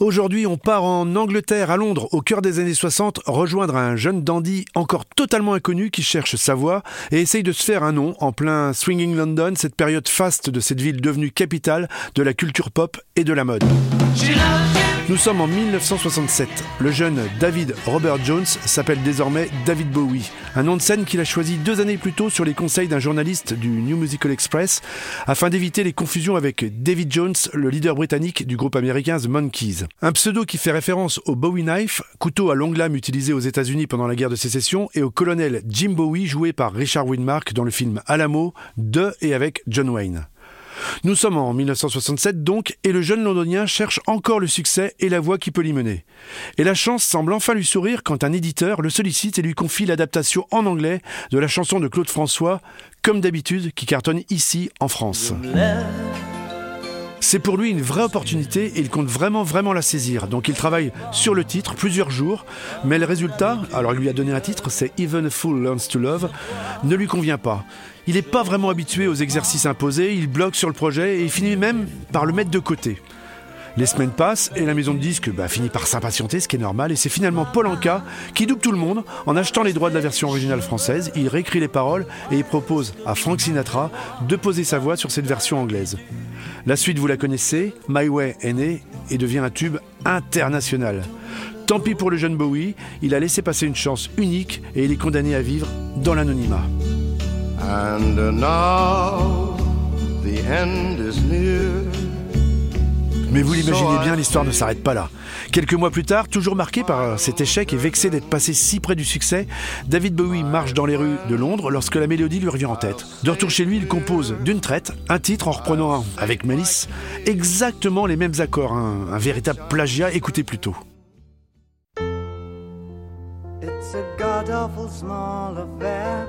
Aujourd'hui, on part en Angleterre, à Londres, au cœur des années 60, rejoindre un jeune dandy encore totalement inconnu qui cherche sa voix et essaye de se faire un nom en plein swinging London, cette période faste de cette ville devenue capitale de la culture pop et de la mode. Nous sommes en 1967. Le jeune David Robert Jones s'appelle désormais David Bowie, un nom de scène qu'il a choisi deux années plus tôt sur les conseils d'un journaliste du New Musical Express afin d'éviter les confusions avec David Jones, le leader britannique du groupe américain The Monkees. Un pseudo qui fait référence au Bowie Knife, couteau à longue lame utilisé aux États-Unis pendant la guerre de sécession, et au colonel Jim Bowie joué par Richard Widmark dans le film Alamo de et avec John Wayne. Nous sommes en 1967 donc, et le jeune londonien cherche encore le succès et la voie qui peut l'y mener. Et la chance semble enfin lui sourire quand un éditeur le sollicite et lui confie l'adaptation en anglais de la chanson de Claude François, comme d'habitude, qui cartonne ici en France. C'est pour lui une vraie opportunité et il compte vraiment vraiment la saisir. Donc il travaille sur le titre plusieurs jours, mais le résultat, alors il lui a donné un titre, c'est Even a Fool Learns to Love, ne lui convient pas. Il n'est pas vraiment habitué aux exercices imposés, il bloque sur le projet et il finit même par le mettre de côté. Les semaines passent et la maison de disques bah, finit par s'impatienter, ce qui est normal, et c'est finalement Paul Anka qui double tout le monde en achetant les droits de la version originale française. Il réécrit les paroles et il propose à Frank Sinatra de poser sa voix sur cette version anglaise. La suite, vous la connaissez, My Way est né et devient un tube international. Tant pis pour le jeune Bowie, il a laissé passer une chance unique et il est condamné à vivre dans l'anonymat. Mais vous l'imaginez bien, l'histoire ne s'arrête pas là. Quelques mois plus tard, toujours marqué par cet échec et vexé d'être passé si près du succès, David Bowie marche dans les rues de Londres lorsque la mélodie lui revient en tête. De retour chez lui, il compose d'une traite un titre en reprenant avec malice exactement les mêmes accords, un, un véritable plagiat. Écoutez plutôt. It's a god awful small affair.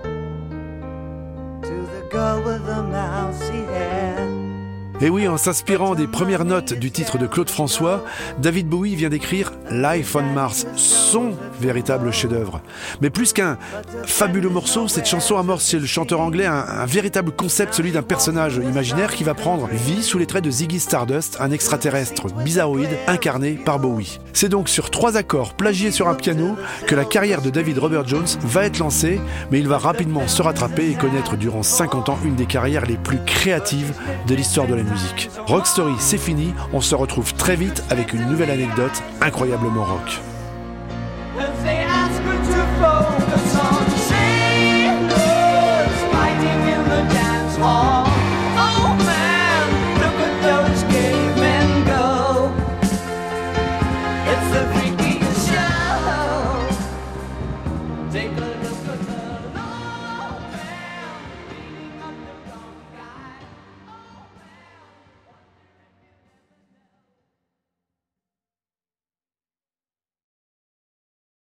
Et oui, en s'inspirant des premières notes du titre de Claude François, David Bowie vient d'écrire Life on Mars, son véritable chef-d'œuvre. Mais plus qu'un fabuleux morceau, cette chanson amorce chez le chanteur anglais un, véritable concept, celui d'un personnage imaginaire qui va prendre vie sous les traits de Ziggy Stardust, un extraterrestre bizarroïde incarné par Bowie. C'est donc sur trois accords plagiés sur un piano que la carrière de David Robert Jones va être lancée, mais il va rapidement se rattraper et connaître durant 50 ans une des carrières les plus créatives de l'histoire de la musique. Rock Story, c'est fini, on se retrouve très vite avec une nouvelle anecdote incroyablement rock.